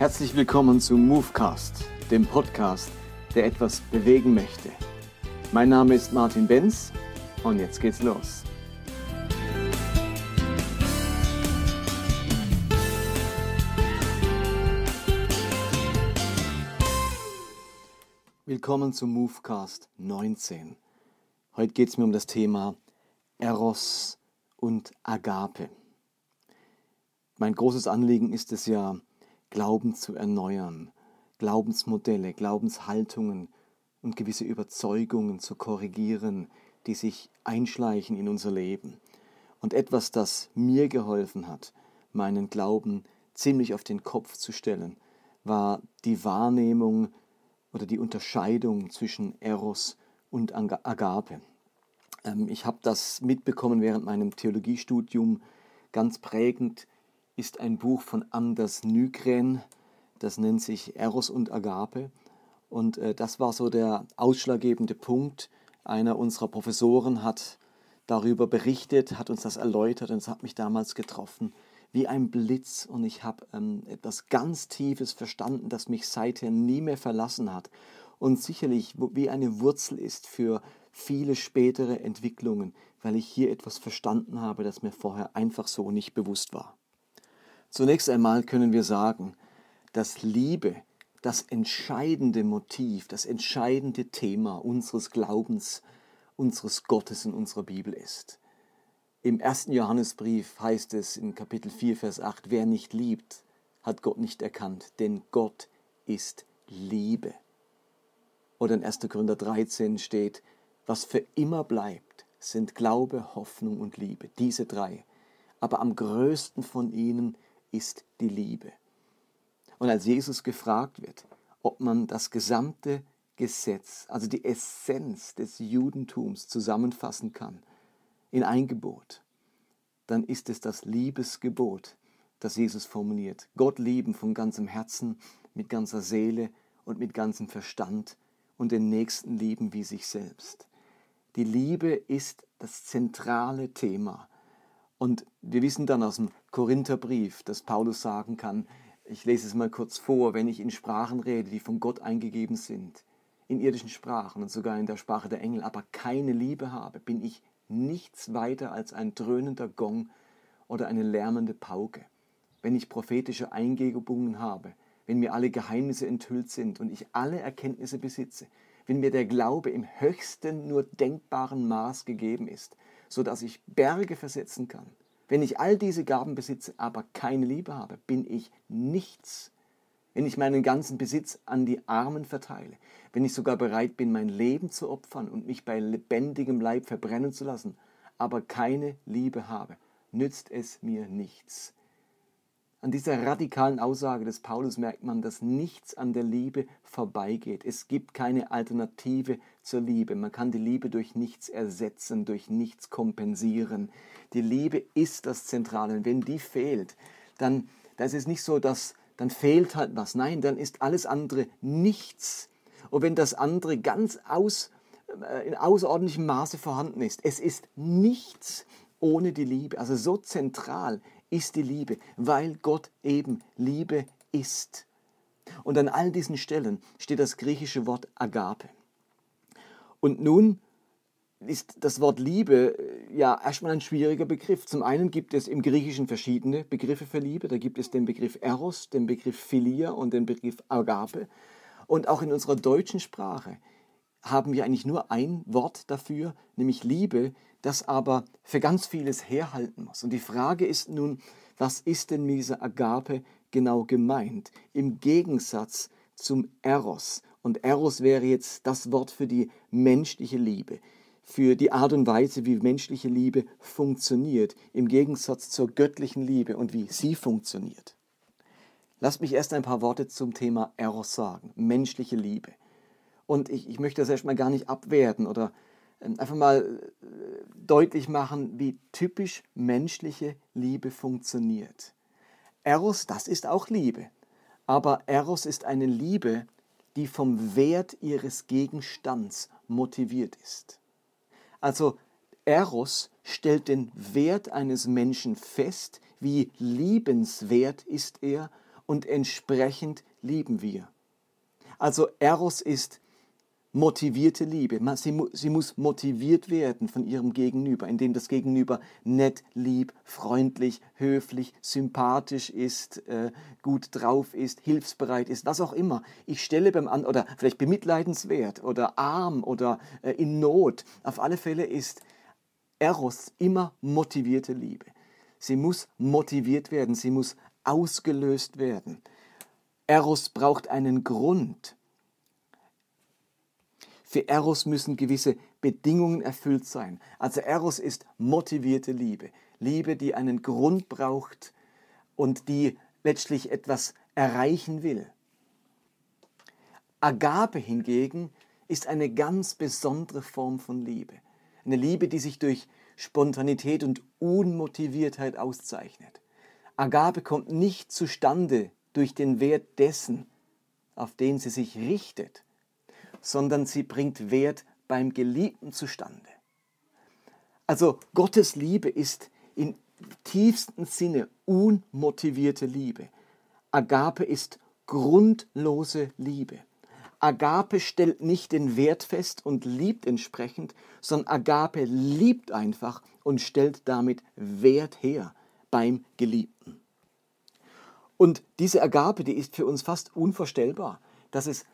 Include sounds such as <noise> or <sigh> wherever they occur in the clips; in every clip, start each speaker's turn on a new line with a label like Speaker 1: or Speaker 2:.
Speaker 1: Herzlich willkommen zu Movecast, dem Podcast, der etwas bewegen möchte. Mein Name ist Martin Benz und jetzt geht's los. Willkommen zu Movecast 19. Heute geht es mir um das Thema Eros und Agape. Mein großes Anliegen ist es ja, Glauben zu erneuern, Glaubensmodelle, Glaubenshaltungen und gewisse Überzeugungen zu korrigieren, die sich einschleichen in unser Leben. Und etwas, das mir geholfen hat, meinen Glauben ziemlich auf den Kopf zu stellen, war die Wahrnehmung oder die Unterscheidung zwischen Eros und Agape. Ähm, ich habe das mitbekommen während meinem Theologiestudium ganz prägend ist ein Buch von Anders Nygren, das nennt sich Eros und Agape. Und äh, das war so der ausschlaggebende Punkt. Einer unserer Professoren hat darüber berichtet, hat uns das erläutert und es hat mich damals getroffen wie ein Blitz und ich habe ähm, etwas ganz Tiefes verstanden, das mich seither nie mehr verlassen hat und sicherlich wie eine Wurzel ist für viele spätere Entwicklungen, weil ich hier etwas verstanden habe, das mir vorher einfach so nicht bewusst war. Zunächst einmal können wir sagen, dass Liebe das entscheidende Motiv, das entscheidende Thema unseres Glaubens, unseres Gottes in unserer Bibel ist. Im ersten Johannesbrief heißt es in Kapitel 4, Vers 8, wer nicht liebt, hat Gott nicht erkannt, denn Gott ist Liebe. Oder in 1. Korinther 13 steht, was für immer bleibt, sind Glaube, Hoffnung und Liebe, diese drei. Aber am größten von ihnen ist die Liebe. Und als Jesus gefragt wird, ob man das gesamte Gesetz, also die Essenz des Judentums zusammenfassen kann in ein Gebot, dann ist es das Liebesgebot, das Jesus formuliert. Gott lieben von ganzem Herzen, mit ganzer Seele und mit ganzem Verstand und den Nächsten lieben wie sich selbst. Die Liebe ist das zentrale Thema und wir wissen dann aus dem Korintherbrief, dass Paulus sagen kann, ich lese es mal kurz vor, wenn ich in Sprachen rede, die von Gott eingegeben sind, in irdischen Sprachen und sogar in der Sprache der Engel, aber keine Liebe habe, bin ich nichts weiter als ein dröhnender Gong oder eine lärmende Pauke. Wenn ich prophetische Eingebungen habe, wenn mir alle Geheimnisse enthüllt sind und ich alle Erkenntnisse besitze, wenn mir der Glaube im höchsten nur denkbaren Maß gegeben ist, so dass ich Berge versetzen kann. Wenn ich all diese Gaben besitze, aber keine Liebe habe, bin ich nichts. Wenn ich meinen ganzen Besitz an die Armen verteile, wenn ich sogar bereit bin, mein Leben zu opfern und mich bei lebendigem Leib verbrennen zu lassen, aber keine Liebe habe, nützt es mir nichts. An dieser radikalen Aussage des Paulus merkt man, dass nichts an der Liebe vorbeigeht. Es gibt keine Alternative zur Liebe. Man kann die Liebe durch nichts ersetzen, durch nichts kompensieren. Die Liebe ist das Zentrale. Und wenn die fehlt, dann, dann ist nicht so, dass dann fehlt halt was. Nein, dann ist alles andere nichts. Und wenn das andere ganz aus, äh, in außerordentlichem Maße vorhanden ist, es ist nichts ohne die Liebe. Also so zentral ist die Liebe, weil Gott eben Liebe ist. Und an all diesen Stellen steht das griechische Wort Agape. Und nun ist das Wort Liebe äh, ja erstmal ein schwieriger Begriff. Zum einen gibt es im Griechischen verschiedene Begriffe für Liebe. Da gibt es den Begriff Eros, den Begriff Philia und den Begriff Agape. Und auch in unserer deutschen Sprache haben wir eigentlich nur ein Wort dafür, nämlich Liebe, das aber für ganz vieles herhalten muss. Und die Frage ist nun, was ist denn mit dieser Agape genau gemeint? Im Gegensatz zum Eros. Und Eros wäre jetzt das Wort für die menschliche Liebe, für die Art und Weise, wie menschliche Liebe funktioniert, im Gegensatz zur göttlichen Liebe und wie sie funktioniert. Lasst mich erst ein paar Worte zum Thema Eros sagen, menschliche Liebe. Und ich, ich möchte das erstmal gar nicht abwerten oder ähm, einfach mal äh, deutlich machen, wie typisch menschliche Liebe funktioniert. Eros, das ist auch Liebe. Aber Eros ist eine Liebe, die vom Wert ihres Gegenstands motiviert ist. Also Eros stellt den Wert eines Menschen fest, wie liebenswert ist er und entsprechend lieben wir. Also Eros ist motivierte Liebe. Sie, sie, muss motiviert werden von ihrem Gegenüber, indem das Gegenüber nett, lieb, freundlich, höflich, sympathisch ist, äh, gut drauf ist, hilfsbereit ist, was auch immer. Ich stelle beim anderen, oder vielleicht bemitleidenswert oder arm oder äh, in Not. Auf alle Fälle ist Eros immer motivierte Liebe. Sie muss motiviert werden, sie muss ausgelöst werden. Eros braucht einen Grund. Für Eros müssen gewisse Bedingungen erfüllt sein. Also Eros ist motivierte Liebe. Liebe, die einen Grund braucht und die letztlich etwas erreichen will. Agape hingegen ist eine ganz besondere Form von Liebe. Eine Liebe, die sich durch Spontanität und Unmotiviertheit auszeichnet. Agape kommt nicht zustande durch den Wert dessen, auf den sie sich richtet, sondern sie bringt Wert beim Geliebten zustande. Also Gottes Liebe ist im tiefsten Sinne unmotivierte Liebe. Agape ist grundlose Liebe. Agape stellt nicht den Wert fest und liebt entsprechend, sondern Agape liebt einfach und stellt damit Wert her beim Geliebten. Und diese Agape, die ist für uns fast unvorstellbar, dass es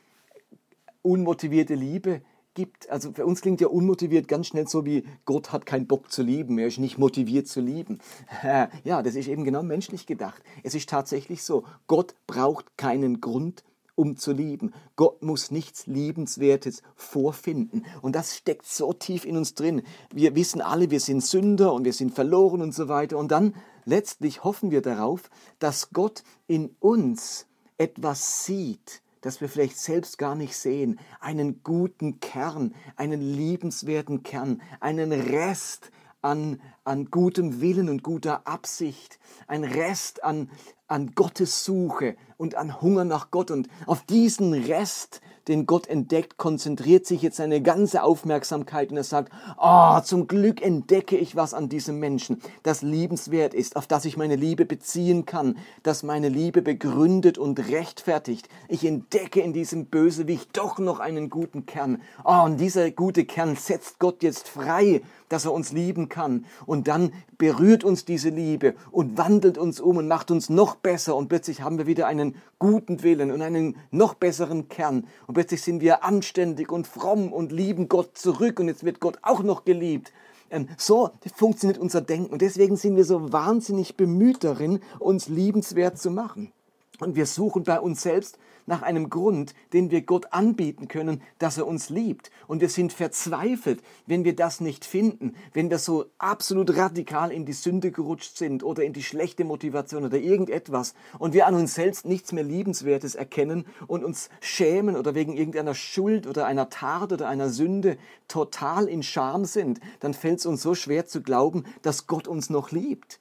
Speaker 1: unmotivierte Liebe gibt. Also für uns klingt ja unmotiviert ganz schnell so wie Gott hat keinen Bock zu lieben, er ist nicht motiviert zu lieben. <laughs> Ja, das ist eben genau menschlich gedacht. Es ist tatsächlich so, Gott braucht keinen Grund, um zu lieben. Gott muss nichts Liebenswertes vorfinden. Und das steckt so tief in uns drin. Wir wissen alle, wir sind Sünder und wir sind verloren und so weiter. Und dann letztlich hoffen wir darauf, dass Gott in uns etwas sieht, das wir vielleicht selbst gar nicht sehen, einen guten Kern, einen liebenswerten Kern, einen Rest an, an gutem Willen und guter Absicht, ein Rest an, an Gottes Suche und an Hunger nach Gott. Und auf diesen Rest den Gott entdeckt, konzentriert sich jetzt seine ganze Aufmerksamkeit und er sagt, ah, oh, zum Glück entdecke ich was an diesem Menschen, das liebenswert ist, auf das ich meine Liebe beziehen kann, das meine Liebe begründet und rechtfertigt. Ich entdecke in diesem Bösewicht doch noch einen guten Kern. Ah, oh, und dieser gute Kern setzt Gott jetzt frei, dass er uns lieben kann. Und dann berührt uns diese Liebe und wandelt uns um und macht uns noch besser. Und plötzlich haben wir wieder einen guten Willen und einen noch besseren Kern. Und plötzlich sind wir anständig und fromm und lieben Gott zurück. Und jetzt wird Gott auch noch geliebt. Ähm, so funktioniert unser Denken. Und deswegen sind wir so wahnsinnig bemüht darin, uns liebenswert zu machen. Und wir suchen bei uns selbst nach einem Grund, den wir Gott anbieten können, dass er uns liebt. Und wir sind verzweifelt, wenn wir das nicht finden, wenn wir so absolut radikal in die Sünde gerutscht sind oder in die schlechte Motivation oder irgendetwas und wir an uns selbst nichts mehr Liebenswertes erkennen und uns schämen oder wegen irgendeiner Schuld oder einer Tat oder einer Sünde total in Scham sind, dann fällt es uns so schwer zu glauben, dass Gott uns noch liebt.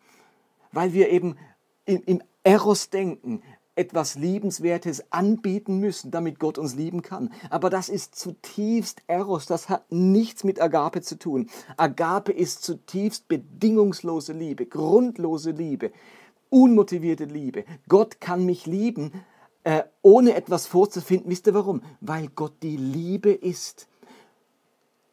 Speaker 1: Weil wir eben im, Eros denken, etwas Liebenswertes anbieten müssen, damit Gott uns lieben kann. Aber das ist zutiefst Eros, das hat nichts mit Agape zu tun. Agape ist zutiefst bedingungslose Liebe, grundlose Liebe, unmotivierte Liebe. Gott kann mich lieben, äh, ohne etwas vorzufinden. Wisst ihr warum? Weil Gott die Liebe ist.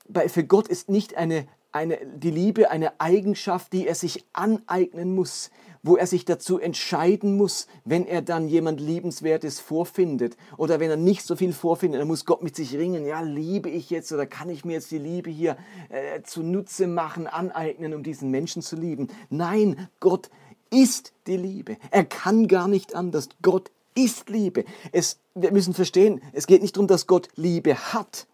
Speaker 1: Bei, für Gott ist nicht eine, eine, die Liebe eine Eigenschaft, die er sich aneignen muss, wo er sich dazu entscheiden muss, wenn er dann jemand Liebenswertes vorfindet oder wenn er nicht so viel vorfindet, dann muss Gott mit sich ringen, ja, liebe ich jetzt oder kann ich mir jetzt die Liebe hier äh, zunutze machen, aneignen, um diesen Menschen zu lieben. Nein, Gott ist die Liebe. Er kann gar nicht anders. Gott ist Liebe. Es, wir müssen verstehen, es geht nicht darum, dass Gott Liebe hat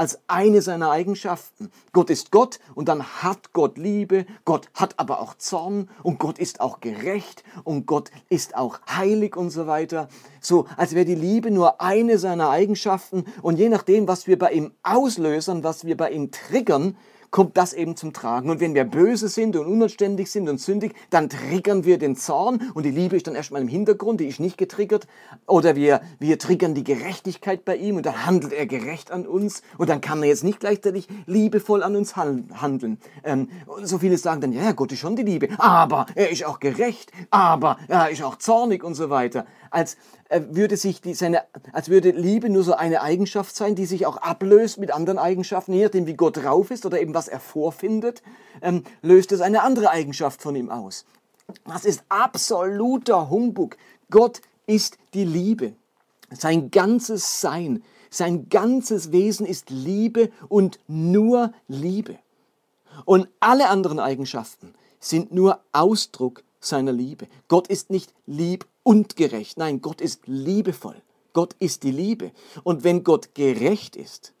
Speaker 1: als eine seiner Eigenschaften. Gott ist Gott und dann hat Gott Liebe, Gott hat aber auch Zorn und Gott ist auch gerecht und Gott ist auch heilig und so weiter. So, als wäre die Liebe nur eine seiner Eigenschaften und je nachdem, was wir bei ihm auslösen, was wir bei ihm triggern, kommt das eben zum Tragen. Und wenn wir böse sind und unanständig sind und sündig, dann triggern wir den Zorn und die Liebe ist dann erstmal im Hintergrund, die ist nicht getriggert. Oder wir, wir triggern die Gerechtigkeit bei ihm und dann handelt er gerecht an uns und dann kann er jetzt nicht gleichzeitig liebevoll an uns handeln. Ähm, und so viele sagen dann, ja, Gott ist schon die Liebe, aber er ist auch gerecht, aber er ist auch zornig und so weiter. Als würde sich die, seine, als würde Liebe nur so eine Eigenschaft sein, die sich auch ablöst mit anderen Eigenschaften, je nachdem wie Gott drauf ist oder eben was er vorfindet, ähm, löst es eine andere Eigenschaft von ihm aus. Das ist absoluter Humbug. Gott ist die Liebe. Sein ganzes Sein, sein ganzes Wesen ist Liebe und nur Liebe. Und alle anderen Eigenschaften sind nur Ausdruck seiner Liebe. Gott ist nicht lieb und gerecht. Nein, Gott ist liebevoll. Gott ist die Liebe. Und wenn Gott gerecht ist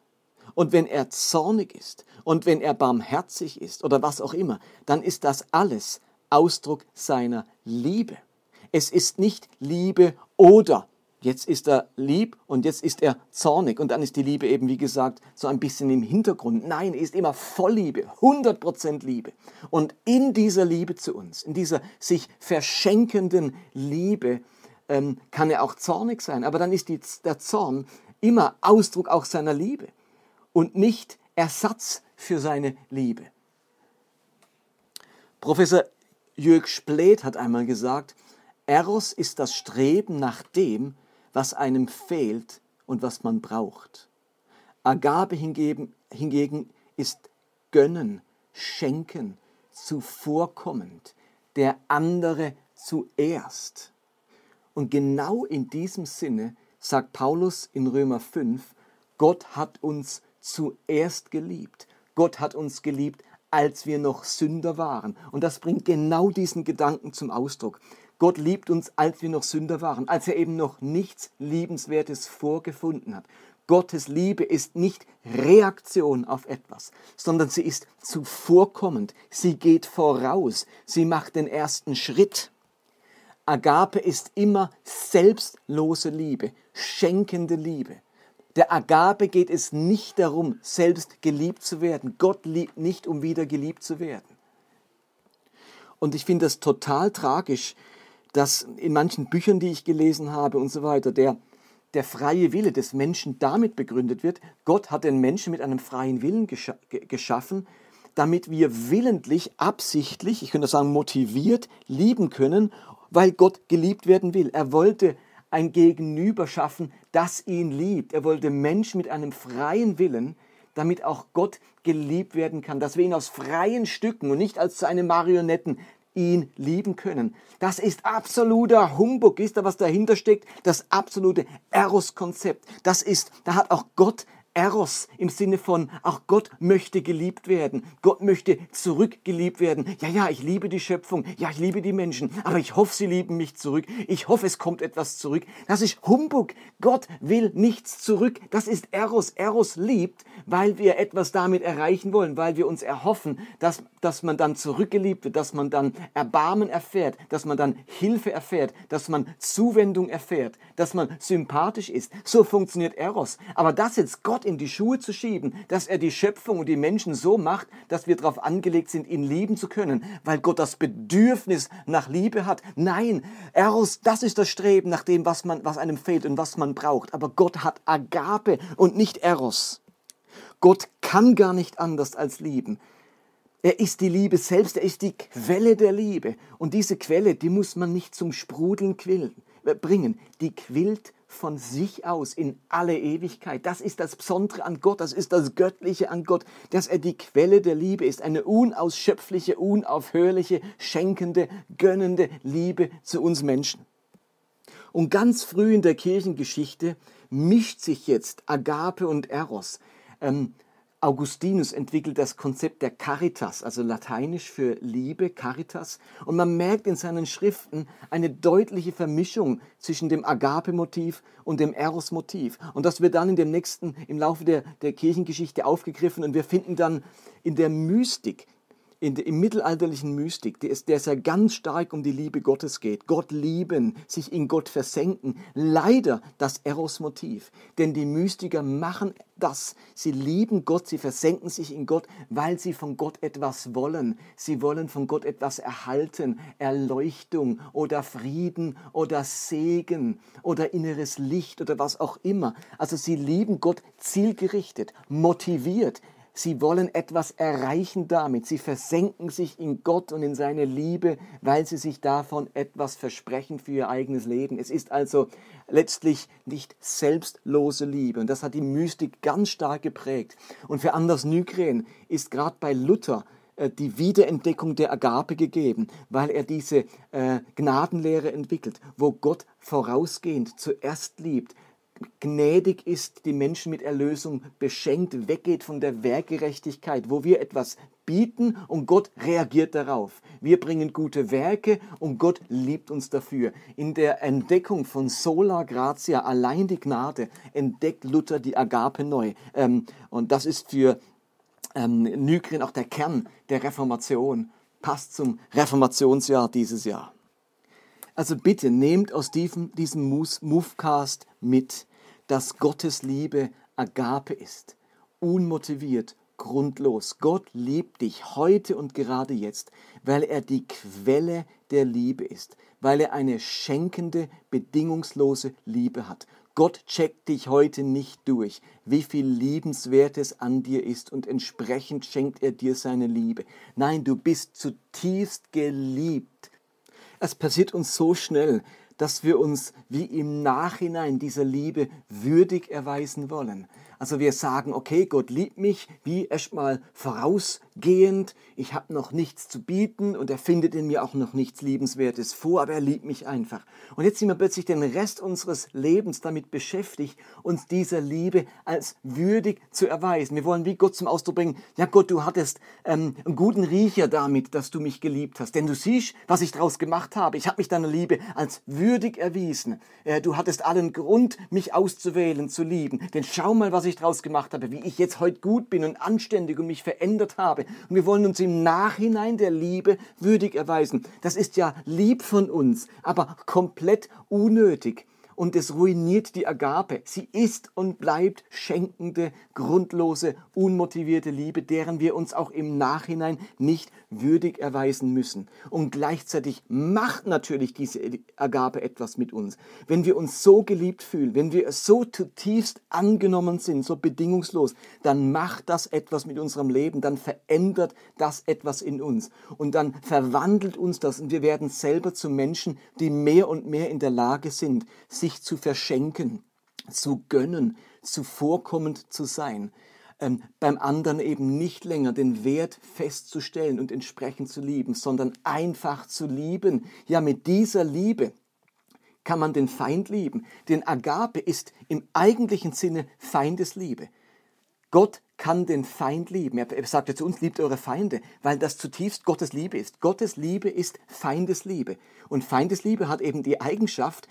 Speaker 1: und wenn er zornig ist und wenn er barmherzig ist oder was auch immer, dann ist das alles Ausdruck seiner Liebe. Es ist nicht Liebe oder Jetzt ist er lieb und jetzt ist er zornig. Und dann ist die Liebe eben, wie gesagt, so ein bisschen im Hintergrund. Nein, er ist immer voll Liebe, 100% Liebe. Und in dieser Liebe zu uns, in dieser sich verschenkenden Liebe, ähm, kann er auch zornig sein. Aber dann ist die, der Zorn immer Ausdruck auch seiner Liebe und nicht Ersatz für seine Liebe. Professor Jörg Splet hat einmal gesagt, Eros ist das Streben nach dem, was einem fehlt und was man braucht. Agabe hingegen, hingegen ist gönnen, schenken, zuvorkommend, der andere zuerst. Und genau in diesem Sinne sagt Paulus in Römer 5, Gott hat uns zuerst geliebt. Gott hat uns geliebt, als wir noch Sünder waren. Und das bringt genau diesen Gedanken zum Ausdruck. Gott liebt uns, als wir noch Sünder waren, als er eben noch nichts Liebenswertes vorgefunden hat. Gottes Liebe ist nicht Reaktion auf etwas, sondern sie ist zuvorkommend. Sie geht voraus. Sie macht den ersten Schritt. Agape ist immer selbstlose Liebe, schenkende Liebe. Der Agape geht es nicht darum, selbst geliebt zu werden. Gott liebt nicht, um wieder geliebt zu werden. Und ich finde das total tragisch, dass in manchen Büchern, die ich gelesen habe und so weiter, der, der freie Wille des Menschen damit begründet wird, Gott hat den Menschen mit einem freien Willen gescha geschaffen, damit wir willentlich, absichtlich, ich könnte sagen motiviert, lieben können, weil Gott geliebt werden will. Er wollte ein Gegenüber schaffen, das ihn liebt. Er wollte Menschen mit einem freien Willen, damit auch Gott geliebt werden kann, dass wir ihn aus freien Stücken und nicht als seine Marionetten ihn lieben können. Das ist absoluter Humbug. Ist da, was dahinter steckt? Das absolute Eros-Konzept. Das ist, da hat auch Gott Eros im Sinne von, auch Gott möchte geliebt werden. Gott möchte zurückgeliebt werden. Ja, ja, ich liebe die Schöpfung. Ja, ich liebe die Menschen. Aber ich hoffe, sie lieben mich zurück. Ich hoffe, es kommt etwas zurück. Das ist Humbug. Gott will nichts zurück. Das ist Eros. Eros liebt, weil wir etwas damit erreichen wollen, weil wir uns erhoffen, dass, dass man dann zurückgeliebt wird, dass man dann Erbarmen erfährt, dass man dann Hilfe erfährt, dass man Zuwendung erfährt, dass man sympathisch ist. So funktioniert Eros. Aber das jetzt Gott Gott in die Schuhe zu schieben, dass er die Schöpfung und die Menschen so macht, dass wir darauf angelegt sind, ihn lieben zu können, weil Gott das Bedürfnis nach Liebe hat. Nein, Eros, das ist das Streben nach dem, was, man, was einem fehlt und was man braucht. Aber Gott hat Agape und nicht Eros. Gott kann gar nicht anders als lieben. Er ist die Liebe selbst, er ist die Quelle der Liebe. Und diese Quelle, die muss man nicht zum Sprudeln quillen, äh, bringen. Die quillt von sich aus in alle Ewigkeit. Das ist das Besondere an Gott, das ist das Göttliche an Gott, dass er die Quelle der Liebe ist, eine unausschöpfliche, unaufhörliche, schenkende, gönnende Liebe zu uns Menschen. Und ganz früh in der Kirchengeschichte mischt sich jetzt Agape und Eros. Ähm, Augustinus entwickelt das Konzept der Caritas, also lateinisch für Liebe, Caritas. Und man merkt in seinen Schriften eine deutliche Vermischung zwischen dem Agape-Motiv und dem Eros-Motiv. Und das wird dann in dem nächsten, im Laufe der, der Kirchengeschichte aufgegriffen. Und wir finden dann in der Mystik in der, im mittelalterlichen Mystik, der ist ja ganz stark um die Liebe Gottes geht. Gott lieben, sich in Gott versenken. Leider das Eros-Motiv. Denn die Mystiker machen das. Sie lieben Gott, sie versenken sich in Gott, weil sie von Gott etwas wollen. Sie wollen von Gott etwas erhalten. Erleuchtung oder Frieden oder Segen oder inneres Licht oder was auch immer. Also sie lieben Gott zielgerichtet, motiviert. Sie wollen etwas erreichen damit. Sie versenken sich in Gott und in seine Liebe, weil sie sich davon etwas versprechen für ihr eigenes Leben. Es ist also letztlich nicht selbstlose Liebe. Und das hat die Mystik ganz stark geprägt. Und für Anders Nygren ist gerade bei Luther äh, die Wiederentdeckung der Agape gegeben, weil er diese äh, Gnadenlehre entwickelt, wo Gott vorausgehend zuerst liebt, gnädig ist, die Menschen mit Erlösung beschenkt, weggeht von der Werkgerechtigkeit, wo wir etwas bieten und Gott reagiert darauf. Wir bringen gute Werke und Gott liebt uns dafür. In der Entdeckung von Sola Gratia, allein die Gnade, entdeckt Luther die Agape neu. Ähm, und das ist für ähm, auch der Kern der Reformation. Passt zum Reformationsjahr dieses Jahr. Also bitte nehmt aus diesem, diesem Movecast mit, dass Gottes Liebe Agape ist, unmotiviert, grundlos. Gott liebt dich heute und gerade jetzt, weil er die Quelle der Liebe ist, weil er eine schenkende, bedingungslose Liebe hat. Gott checkt dich heute nicht durch, wie viel Liebenswertes an dir ist und entsprechend schenkt er dir seine Liebe. Nein, du bist zutiefst geliebt. Es passiert uns so schnell, dass wir uns wie im Nachhinein dieser Liebe würdig erweisen wollen. Also wir sagen, okay, Gott liebt mich, wie erstmal vorausgehend, ich habe noch nichts zu bieten und er findet in mir auch noch nichts Liebenswertes vor, aber er liebt mich einfach. Und jetzt sind wir plötzlich den Rest unseres Lebens damit beschäftigt, uns dieser Liebe als würdig zu erweisen. Wir wollen wie Gott zum Ausdruck bringen, ja Gott, du hattest ähm, einen guten Riecher damit, dass du mich geliebt hast. Denn du siehst, was ich daraus gemacht habe. Ich habe mich deiner Liebe als würdig erwiesen. Äh, du hattest allen Grund, mich auszuwählen, zu lieben. Denn schau mal, was ich ich daraus gemacht habe, wie ich jetzt heute gut bin und anständig und mich verändert habe. Und wir wollen uns im Nachhinein der Liebe würdig erweisen. Das ist ja lieb von uns, aber komplett unnötig und es ruiniert die Agape. Sie ist und bleibt schenkende, grundlose, unmotivierte Liebe, deren wir uns auch im Nachhinein nicht würdig erweisen müssen. Und gleichzeitig macht natürlich diese Agape etwas mit uns. Wenn wir uns so geliebt fühlen, wenn wir so zutiefst angenommen sind, so bedingungslos, dann macht das etwas mit unserem Leben, dann verändert das etwas in uns und dann verwandelt uns das und wir werden selber zu Menschen, die mehr und mehr in der Lage sind, sich sich zu verschenken, zu gönnen, zuvorkommend zu sein, ähm, beim anderen eben nicht länger den Wert festzustellen und entsprechend zu lieben, sondern einfach zu lieben. Ja, mit dieser Liebe kann man den Feind lieben. Denn Agape ist im eigentlichen Sinne Feindesliebe. Gott kann den Feind lieben. Er sagt ja zu uns, liebt eure Feinde, weil das zutiefst Gottes Liebe ist. Gottes Liebe ist Feindesliebe. Und Feindesliebe hat eben die Eigenschaft,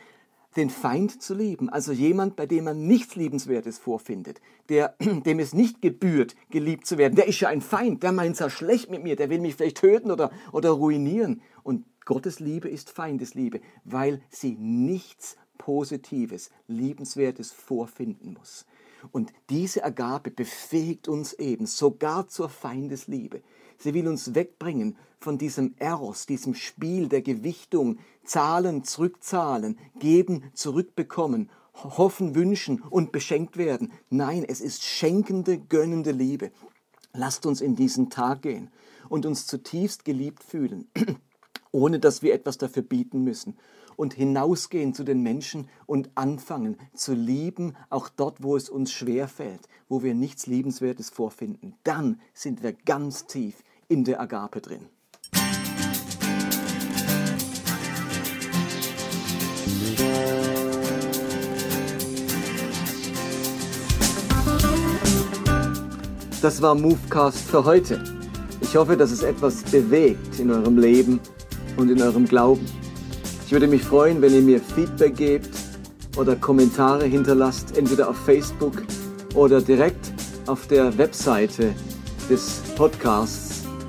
Speaker 1: den Feind zu lieben, also jemand, bei dem man nichts Liebenswertes vorfindet, der, <clears throat> dem es nicht gebührt, geliebt zu werden, der ist ja ein Feind, der meint es ja schlecht mit mir, der will mich vielleicht töten oder, oder ruinieren. Und Gottes Liebe ist Feindesliebe, weil sie nichts Positives, Liebenswertes vorfinden muss. Und diese Agape befähigt uns eben sogar zur Feindesliebe. Sie will uns wegbringen von diesem Eros, diesem Spiel der Gewichtung, zahlen, zurückzahlen, geben, zurückbekommen, hoffen, wünschen und beschenkt werden. Nein, es ist schenkende, gönnende Liebe. Lasst uns in diesen Tag gehen und uns zutiefst geliebt fühlen, <clears throat> ohne dass wir etwas dafür bieten müssen und hinausgehen zu den Menschen und anfangen zu lieben, auch dort, wo es uns schwer fällt, wo wir nichts Liebenswertes vorfinden. Dann sind wir ganz tief in der Agape drin. Das war Movecast für heute. Ich hoffe, dass es etwas bewegt in eurem Leben und in eurem Glauben. Ich würde mich freuen, wenn ihr mir Feedback gebt oder Kommentare hinterlasst, entweder auf Facebook oder direkt auf der Webseite des Podcasts